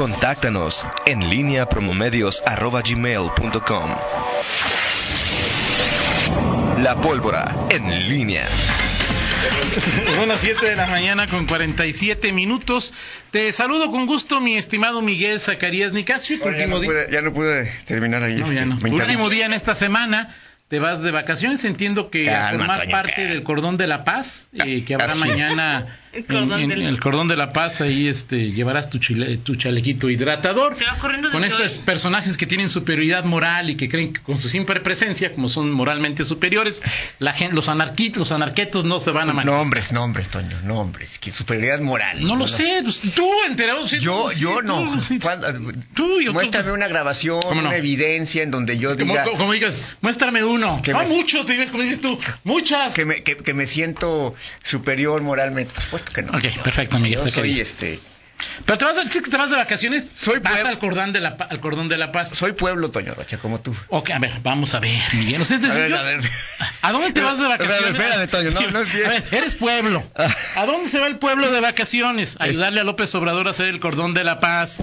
Contáctanos en línea promomedios.com. La pólvora en línea. Son las 7 de la mañana con 47 minutos. Te saludo con gusto, mi estimado Miguel Zacarías Nicasio. Oye, ya, no pude, ya no pude terminar ahí. No, este, ya no. 20 Último día en esta semana. Te vas de vacaciones, entiendo que formar Toño, parte calma. del cordón de la paz, eh, que habrá Así. mañana El cordón en- de en la- el cordón de la paz, ahí este, llevarás tu, chile- tu chalequito hidratador. Se va corriendo con estos hoy. personajes que tienen superioridad moral y que creen que con su simple presencia, como son moralmente superiores, la gen- los anarquitos, los anarquetos no se van a manifestar. Nombres, nombres, Toño, nombres. Que superioridad moral. No lo sé, pues, tú enterado. sí, Yo, tú, sí, yo tú, no. sí, Cuando- tú, yo- tú- muéstrame una grabación, una evidencia en donde yo diga como- como digas, muéstrame uno. Que no, me- muchos, te digo, como dices tú, muchas. que me, que, que me siento superior moralmente. Por supuesto que no. Ok, perfecto, Miguel Yo soy este. Pero te vas, que te vas de vacaciones, Soy vas al cordón, de la, al cordón de la paz. Soy pueblo, Toño Rocha, como tú. Ok, a ver, vamos a ver, Miguel. O sea, es decir, A ver, yo- a ver. ¿a dónde te vas de Espérame, vacaciones? espérame, Toño, no, no es bien. A ver, eres pueblo. ¿A dónde se va el pueblo de vacaciones? Ayudarle a López Obrador a hacer el cordón de la paz.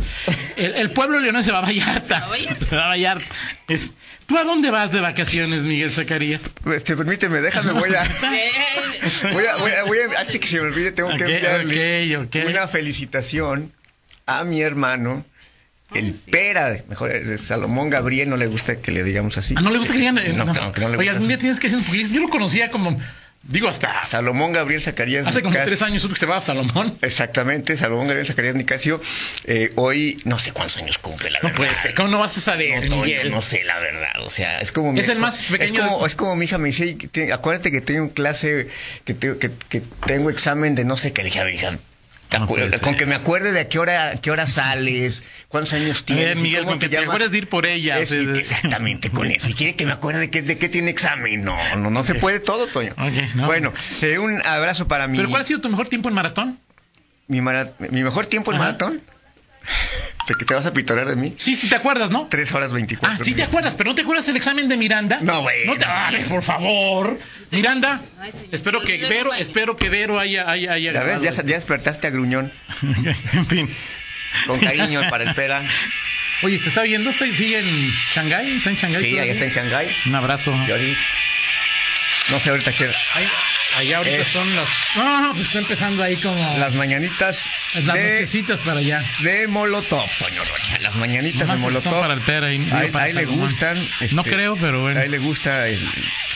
El, el pueblo leonés se va a Vallarta. Se va a Vallarta. Se va a Vallarta. Es- ¿Tú a dónde vas de vacaciones, Miguel Zacarías? Este, permíteme, déjame, voy a. Voy a, voy a, voy a- de que se me olvide, tengo que enviarle una felicitación a mi hermano, el Pera, mejor, eh, Salomón Gabriel, no le gusta que le digamos así. Ah, no le gusta que digan. eh, No, no. no, que no le Oye, gusta algún día así. tienes que hacer un poquito. Yo lo conocía como, digo, hasta Salomón Gabriel Zacarías hace como tres años supe que se llamaba Salomón. Exactamente, Salomón Gabriel Zacarías Nicasio. eh, hoy, no sé cuántos años cumple, la No verdad. puede ser. ¿Cómo no vas a saber, No, Miguel? no sé la verdad, o sea, es como mi Es el más pequeño Es como, de- es como mi hija me dice, "Ey, que te- acuérdate que tengo clase, que, te- que, que tengo examen de no sé qué, le dije, a ver, hija, No con que me acuerde de a qué hora, qué hora sales, cuántos años tienes. ver, Miguel, con que te acuerdes de ir por ella. Es- exactamente, con eso. Y quiere que me acuerde de qué, de qué tiene examen. No, no, no se puede todo, Toño. Ok, no. Bueno, eh, un abrazo para mi, ¿Pero cuál ha sido tu mejor tiempo en maratón? mi, mara- mi mejor tiempo en Ajá. maratón. ¿De que te vas a pitorear de mí? Sí, sí, te acuerdas, ¿no? Tres horas veinticuatro. Ah, sí te acuerdas, pero ¿no te acuerdas el examen de Miranda? No, güey. No te vale, por favor. Miranda, espero que Vero, espero que Vero haya, haya, haya Ya ves, ya, ya despertaste a Gruñón. en fin. Con cariño para el pera. Oye, ¿te está viendo? ¿Está, ¿Sigue en Shanghái? ¿Está en Shanghái? Sí, ahí está en Shanghái. Un abrazo. Y ahorita- No sé ahorita qué. Ahí, allá ahorita Es- son las... No, no, pues está empezando ahí como... Las mañanitas las de, para allá. de Molotov, Toño Rocha. Las mañanitas de son Molotov. para el Pera y- Ahí, para ahí le gustan. este, No creo, pero bueno. Ahí le gusta. el-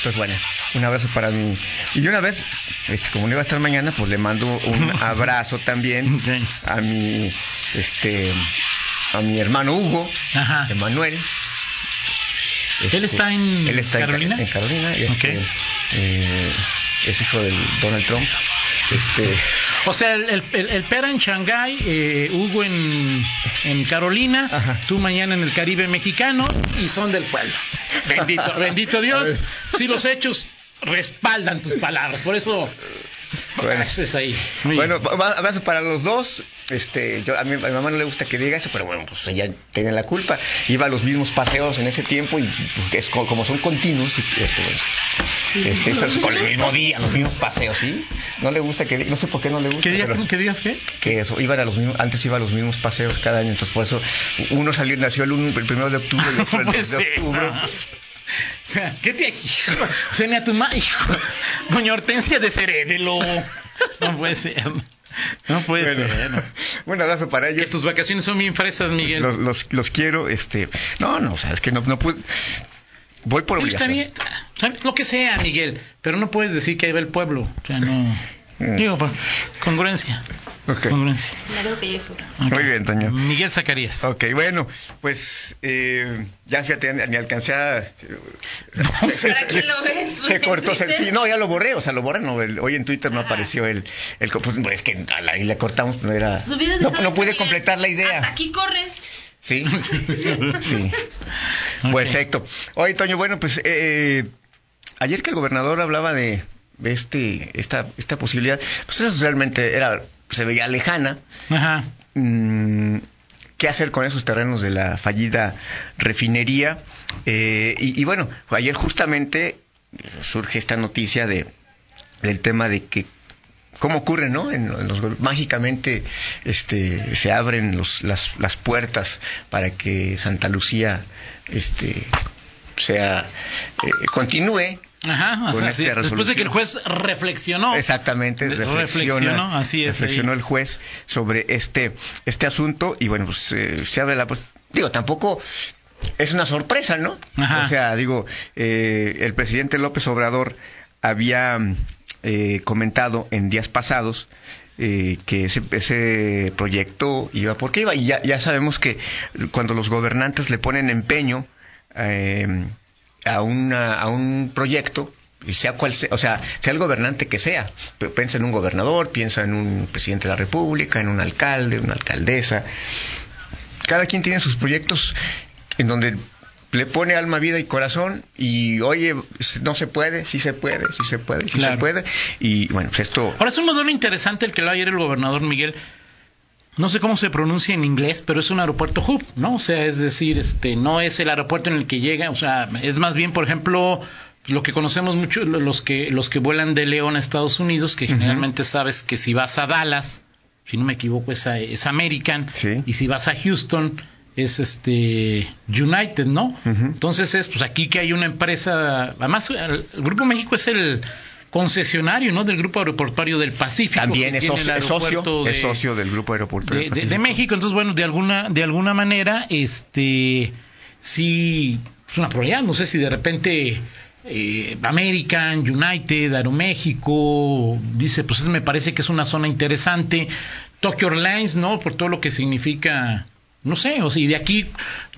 pues bueno, un abrazo para mí. Y una vez, este, como no iba a estar mañana, pues le mando un abrazo también a mi, este, a mi hermano Hugo, Ajá. Emanuel. ¿Él está en él está Carolina? En, Carolina. este, Ok. eh, es hijo del Donald Trump. Este, O sea, el, el, Pera en Shanghái, eh, Hugo en, en Carolina, Ajá. tú mañana en el Caribe mexicano y son del pueblo. Bendito, bendito Dios. Si los hechos respaldan tus palabras, por eso Bueno. es ahí. Muy Bueno, abrazo para los dos. Este, yo a mi, a mi mamá no le gusta que diga eso, pero bueno, pues ella tiene la culpa. Iba a los mismos paseos en ese tiempo y pues, es co- como son continuos, y, este, bueno, este, eso es con el mismo día, los mismos paseos, ¿sí? No le gusta que diga, no sé por qué no le gusta. ¿Qué, día, pero- ¿Qué días qué? que eso, iban a los mismos, antes iba a los mismos paseos cada año, entonces por eso uno salió, nació el, uno, el primero de octubre y otro el No puede 2 de octubre. ¿Qué te hijo? Se me atuma, hijo. Doña Hortensia de Cerebelo. No puede ser. No puede Bueno, ser. no. un abrazo para Que ellos. tus vacaciones son bien fresas, Miguel. Los, los, los quiero, este, no, no, o sea, es que no, no pude, voy por Pero está obligación. bien, lo que sea, Miguel, pero no puedes decir que ahí va el pueblo. O sea, no. Mm. Digo, pues, congruencia. Ok. Congruencia. Muy bien, Toño. Miguel Zacarías. Ok, bueno, pues eh, ya fíjate, ni alcancé a... ¿Para qué lo ven? Se cortó, se- sí, no, ya lo borré, o sea, lo borré, no, el- hoy en Twitter no apareció el, el pues, es que a la- ahí le cortamos, no era, Pues no, no pude completar la Hasta idea, aquí corre. sí, sí, Ok. perfecto. Oye, Toño, bueno, pues eh, ayer que el gobernador hablaba de este, esta, esta posibilidad, pues eso realmente era, se veía lejana, Ajá. mm, qué hacer con esos terrenos de la fallida refinería. Eh, y, y bueno, ayer justamente surge esta noticia de del tema de que cómo ocurre, ¿no? En, en los, mágicamente este, se abren los, las, las puertas para que Santa Lucía este, sea, eh, continúe Ajá, o sea, así es. después de que el juez reflexionó. Exactamente, reflexiona, reflexionó, así es, reflexionó ahí. el juez sobre este, este asunto y bueno, pues eh, se abre la... pues, digo, tampoco es una sorpresa, ¿no? Ajá. O sea, digo, eh, el presidente López Obrador había eh, comentado en días pasados eh, que ese, ese proyecto iba porque iba y ya, ya sabemos que cuando los gobernantes le ponen empeño eh, a, una, a un proyecto y sea cual sea, o sea, sea el gobernante que sea, piensa en un gobernador, piensa en un presidente de la República, en un alcalde, una alcaldesa, cada quien tiene sus proyectos en donde le pone alma, vida y corazón y oye, no se puede, sí se puede, sí se puede, sí Claro. se puede y bueno, pues esto Ahora es un modelo interesante el que lo ayer el gobernador Miguel. No sé cómo se pronuncia en inglés, pero es un aeropuerto hub, ¿no? O sea, es decir, este, no es el aeropuerto en el que llega, o sea, es más bien, por ejemplo, lo que conocemos mucho lo- los que los que vuelan de León a Estados Unidos, que generalmente sabes que si vas a Dallas, si no me equivoco es, a- es American, Sí. y si vas a Houston es este United, ¿no? Entonces es, pues aquí que hay una empresa, además el Grupo México es el concesionario, ¿no? Del Grupo Aeroportuario del Pacífico. también es socio, es socio, es de- socio del grupo aeroportuario de, del de-. México. Entonces, bueno, de alguna, de alguna manera, este, sí, es una probabilidad. No sé si de repente eh, American, United, Aeroméxico, dice, pues me parece que es una zona interesante. Tokyo Airlines, ¿no? Por todo lo que significa. No sé, o sea, y de aquí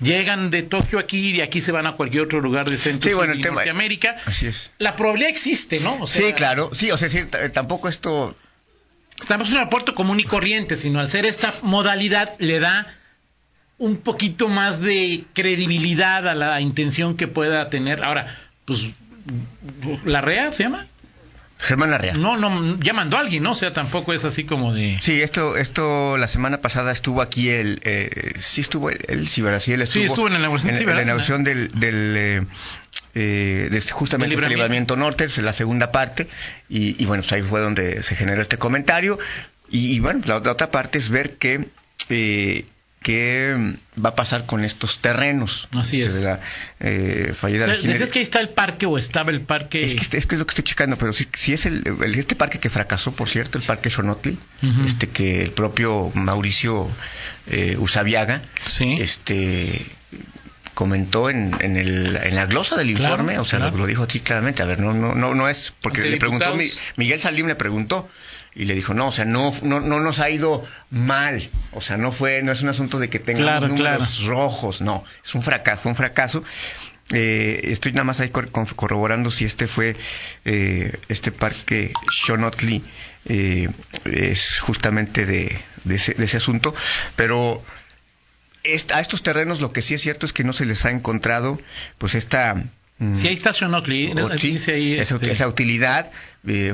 llegan de Tokio aquí y de aquí se van a cualquier otro lugar de Centro Sí, bueno, y el tema- Norteamérica. Así es. La probabilidad existe, ¿no? O sea, sí, claro, sí, o sea, sí, tampoco esto Estamos en un aeropuerto común y corriente, sino al ser esta modalidad le da un poquito más de credibilidad a la intención que pueda tener. Ahora, pues, ¿la REA se llama? Germán Larrea. No, no, ya mandó a alguien, ¿no? O sea, tampoco es así como de... Sí, esto, esto la semana pasada estuvo aquí el, eh, sí estuvo. Sí, él estuvo. Sí, estuvo en la inauguración, en, sí, en la ¿verdad? inauguración del, del eh, eh, de este- justamente el libramiento. libramiento norte, es la segunda parte, y, y bueno, pues ahí fue donde se generó este comentario, y, y bueno, la, la otra parte es ver que, eh, qué va a pasar con estos terrenos. Así este, es. de la, eh, fallida O sea, decías que ahí está el parque o estaba el parque... Es que, este- es que es lo que estoy checando, pero si, si es el, el- este parque que fracasó, por cierto, el parque Sonotli, Ujú. este que el propio Mauricio eh, Usabiaga, Sí. este comentó en, en, el, en la glosa del Claro, informe, o sea, claro. lo, lo dijo aquí claramente, a ver, no, no, no, no es, porque le preguntó. Miguel Salim le preguntó, y le dijo, no, o sea, no, no, no nos ha ido mal, o sea, no fue, no es un asunto de que tengamos Claro, números rojos, no, es un fracaso, fue un fracaso. Eh, estoy nada más ahí corroborando si este fue eh, este parque Shonotli eh, es justamente de, de ese, de ese asunto, pero a estos terrenos lo que sí es cierto es que no se les ha encontrado pues esta mm, Sí, ahí está Xonotli. o- sí, esa, este, esa utilidad. Eh,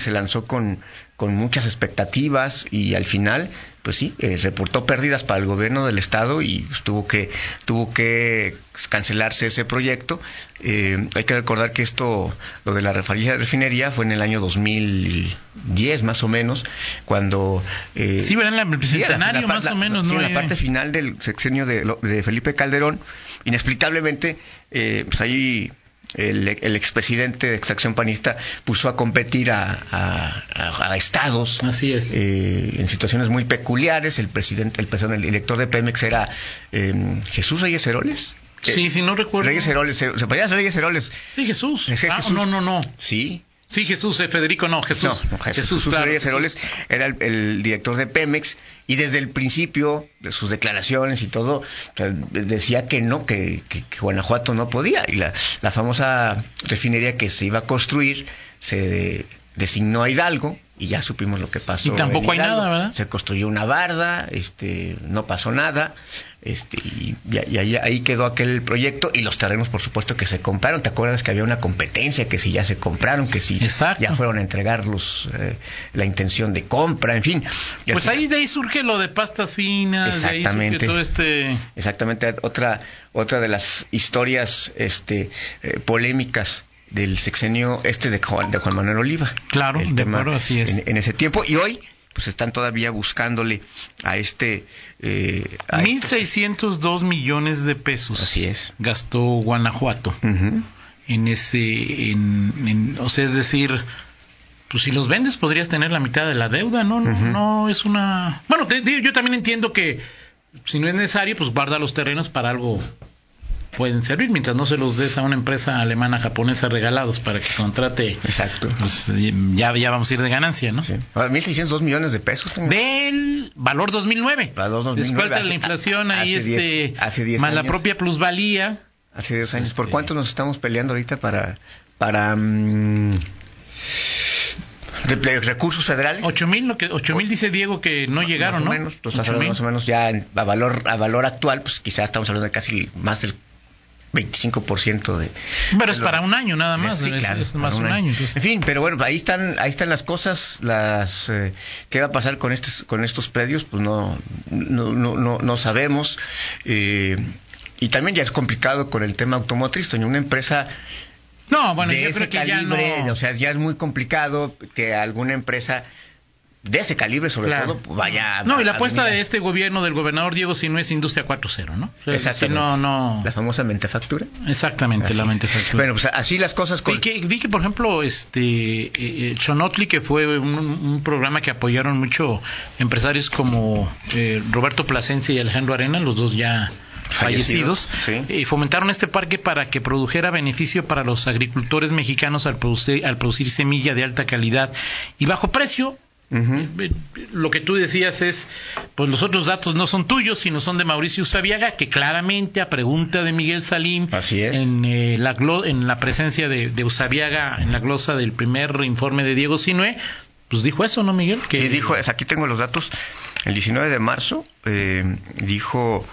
se lanzó con, con muchas expectativas y al final, pues sí, eh, reportó pérdidas para el gobierno del estado y pues, tuvo que tuvo que cancelarse ese proyecto. Eh, hay que recordar que esto, lo de la refinería, refinería fue en el año 2010 más o menos, cuando eh, Sí. En el Sí, la- la par- más o menos, sí, ¿no? en la parte final del sexenio de, de Felipe Calderón, inexplicablemente, eh, pues ahí el, el expresidente de extracción panista puso a competir a, a- a- a estados Así es. eh, en situaciones muy peculiares. El presidente, el, perdón, el director de Pemex era eh, Jesús Reyes Heroles. Sí, sí, no recuerdo. Reyes Heroles, se, se podía Reyes Heroles. Sí, Jesús. Es que Ah, Jesús- no, no, no. Sí, Sí, Jesús, eh, Federico, no, Jesús. no, no, Jesús, Jesús claro, Reyes Jesús. Heroles era el, el director de Pemex y desde el principio de sus declaraciones y todo o sea, decía que no, que, que- que Guanajuato no podía y la, la famosa refinería que se iba a construir se designó a Hidalgo y ya supimos lo que pasó. Y tampoco en hay nada, ¿verdad? Se construyó una barda, este, no pasó nada, este, y, y ahí, ahí quedó aquel proyecto y los terrenos, por supuesto, que se compraron. ¿Te acuerdas que había una competencia que si ya se compraron, que si Exacto. ya fueron a entregarlos eh, la intención de compra, en fin. Pues ahí de ahí surge lo de pastas finas, de ahí Exactamente. surge todo este... Exactamente, otra, otra de las historias este, eh, polémicas del sexenio este de Juan, de Juan Manuel Oliva. Claro, El de acuerdo, así es. En, en ese tiempo. Y hoy, pues están todavía buscándole a este... eh, a este- 1.602 millones de pesos. Así es. Gastó Guanajuato en ese, en, en- o sea, es decir, pues si los vendes podrías tener la mitad de la deuda, ¿no? No, no es una... Bueno, te yo también entiendo que si no es necesario, pues guarda los terrenos para algo pueden servir, mientras no se los des a una empresa alemana, japonesa regalados para que contrate, Exacto. pues ya, ya vamos a ir de ganancia, ¿no? Sí. Ahora, 1.602 millones de pesos. tengo. Del valor 2009. Valor 2009, Después de hace- la inflación ahí, hace este, diez- hace diez más la años. propia plusvalía. Hace 10 años. ¿Por Este- cuánto nos estamos peleando ahorita para... para de- recursos federales? Ocho mil, lo que, ocho mil dice Diego que no llegaron, más o ¿no? menos, hablando mil. más o menos ya en- a valor a valor actual, pues quizás estamos hablando de casi más del 25% de Pero es de lo- para un año nada más, Sí, es, claro, es más un año. En fin, pero bueno, ahí están ahí están las cosas, las eh, qué va a pasar con estos con estos predios, pues no no no no, no sabemos. eh, y también ya es complicado con el tema automotriz, Toño, una empresa No, bueno, de yo ese creo que calibre, ya no... o sea, ya es muy complicado que alguna empresa de ese calibre, sobre Claro. todo, pues, vaya. No, y la apuesta de este gobierno del gobernador Diego si no es Industria 4.0, ¿no? O sea, si Exactamente. no, no... La famosa mentefactura. Exactamente, Así la mentefactura. Bueno, pues así las cosas con. Vi que, vi que, por ejemplo, este eh, eh, Xonotli, que fue un, un programa que apoyaron mucho empresarios como eh, Roberto Plasencia y Alejandro Arena, los dos ya fallecidos, Fallecidos, sí. y fomentaron este parque para que produjera beneficio para los agricultores mexicanos al producir, al producir semilla de alta calidad y bajo precio. Lo que tú decías es, pues los otros datos no son tuyos, sino son de Mauricio Usabiaga, que claramente a pregunta de Miguel Salim, Así es. en, eh, la, en la presencia de, de Usabiaga, en la glosa del primer informe de Diego Sinue, pues dijo eso, ¿no, Miguel? Que Sí, dijo, aquí tengo los datos. El 19 de marzo eh, dijo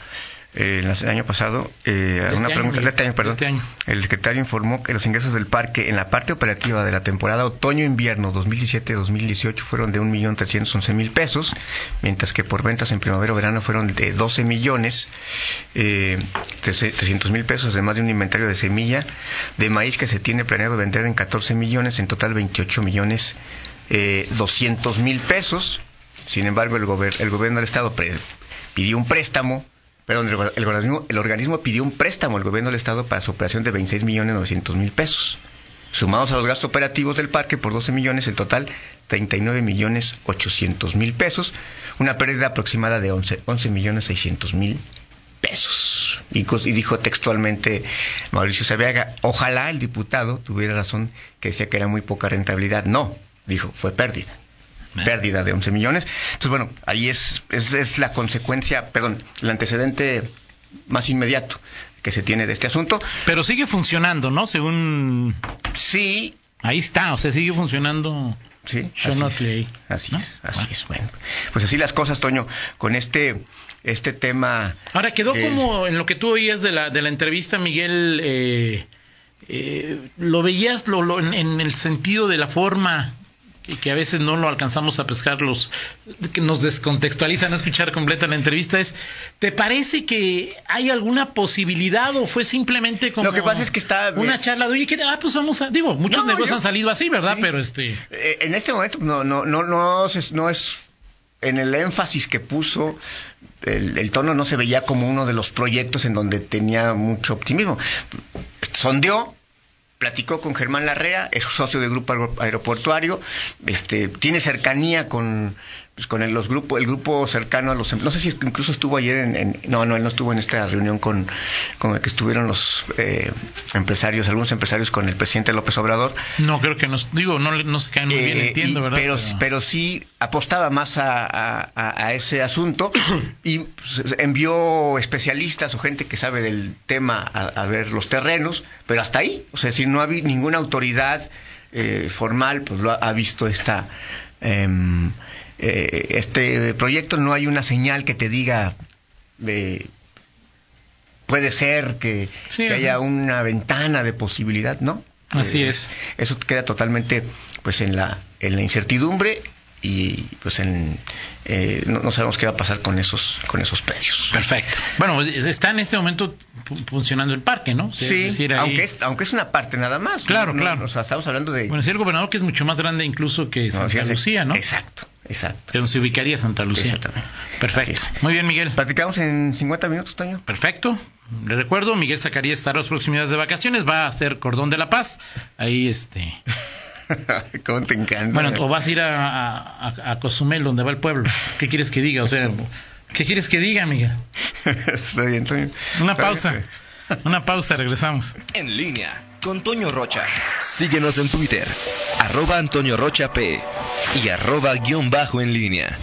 eh, el año pasado, eh, este una año, pregunta, este año, perdón, este año. el secretario informó que los ingresos del parque en la parte operativa de la temporada otoño-invierno 2017-2018 fueron de 1.311.000 pesos, mientras que por ventas en primavera-verano fueron de 12 millones eh, 300 mil pesos, además de un inventario de semilla de maíz que se tiene planeado vender en 14 millones, en total 28 millones eh, 200 mil pesos. Sin embargo, el, gober- el gobierno del Estado pidió un préstamo, perdón, el, organismo, pidió un préstamo al gobierno del Estado para su operación de 26 millones 900 mil pesos. Sumados a los gastos operativos del parque por 12 millones, el total 39 millones 800 mil pesos, una pérdida aproximada de 11, 11 millones 600 mil pesos. Y, y dijo textualmente Mauricio Sabiaga, ojalá el diputado tuviera razón que decía que era muy poca rentabilidad. No, dijo, fue pérdida. Pérdida de 11 millones. Entonces, bueno, ahí es, es, es la consecuencia, perdón, el antecedente más inmediato que se tiene de este asunto. Pero sigue funcionando, ¿no? Según... Sí, Ahí está, o sea, sigue funcionando sí, ahí. Así ¿no? es, así Bueno. es. Bueno, pues así las cosas, Toño, con este, este tema. Ahora quedó como en lo que tú oías de la, de la entrevista, Miguel, eh, eh, lo veías lo, lo- en, en el sentido de la forma que, que a veces no lo alcanzamos a pescar, los que nos descontextualiza no escuchar completa la entrevista, es, ¿te parece que hay alguna posibilidad o fue simplemente como Lo que pasa es que está- una charla de, oye, que, ah, pues vamos a, digo, muchos No, negocios yo- han salido así, ¿verdad? Sí. Pero este... Eh, en este momento no, no, no, no, es- no es en el énfasis que puso, el, el tono no se veía como uno de los proyectos en donde tenía mucho optimismo. Sondeó, platicó con Germán Larrea, es socio del grupo aero- aeroportuario, este, tiene cercanía con pues, con el, los grupos, el grupo cercano a los, em- no sé si incluso estuvo ayer en, en- no, no, él no estuvo en esta reunión con, con el que estuvieron los eh, empresarios, algunos empresarios con el presidente López Obrador, No, creo que nos, digo, no, no se caen muy bien, eh, entiendo, y- ¿verdad? Pero, pero sí apostaba más a, a- ese asunto y pues, envió especialistas o gente que sabe del tema a, a ver los terrenos, pero hasta ahí, o sea, si no había ninguna autoridad eh, formal, pues lo ha, ha visto esta em, eh, este proyecto, no hay una señal que te diga de puede ser que, Sí, que ajá. haya una ventana de posibilidad, ¿no? Así Eh, es. Eso queda totalmente pues en la, en la incertidumbre y pues en, eh, no, no sabemos qué va a pasar con esos con esos precios. Perfecto. Bueno, está en este momento fu- funcionando el parque, ¿no? Sí, es decir, ahí- aunque, es, aunque es una parte nada más. Claro, No, no, claro. O sea, estamos hablando de... Bueno, sí, el gobernador que es mucho más grande incluso que Santa fíjense- Lucía, ¿no? Exacto, exacto. Que donde se ubicaría Santa Lucía. Exactamente. Perfecto. Muy bien, Miguel. Platicamos en 50 minutos, Toño. Perfecto. Le recuerdo, Miguel Zacarías estará las próximas de vacaciones, va a hacer Cordón de la Paz. Ahí, este. ¿Cómo te encanta? Bueno, o vas a ir a, a, a- Cozumel, donde va el pueblo. ¿Qué quieres que diga? O sea, ¿qué quieres que diga, Miguel? Está bien, Toño. Una Está pausa. bien. Una pausa, regresamos. En línea con Toño Rocha. Síguenos en Twitter, arroba Antonio Rocha P y arroba guion bajo en línea.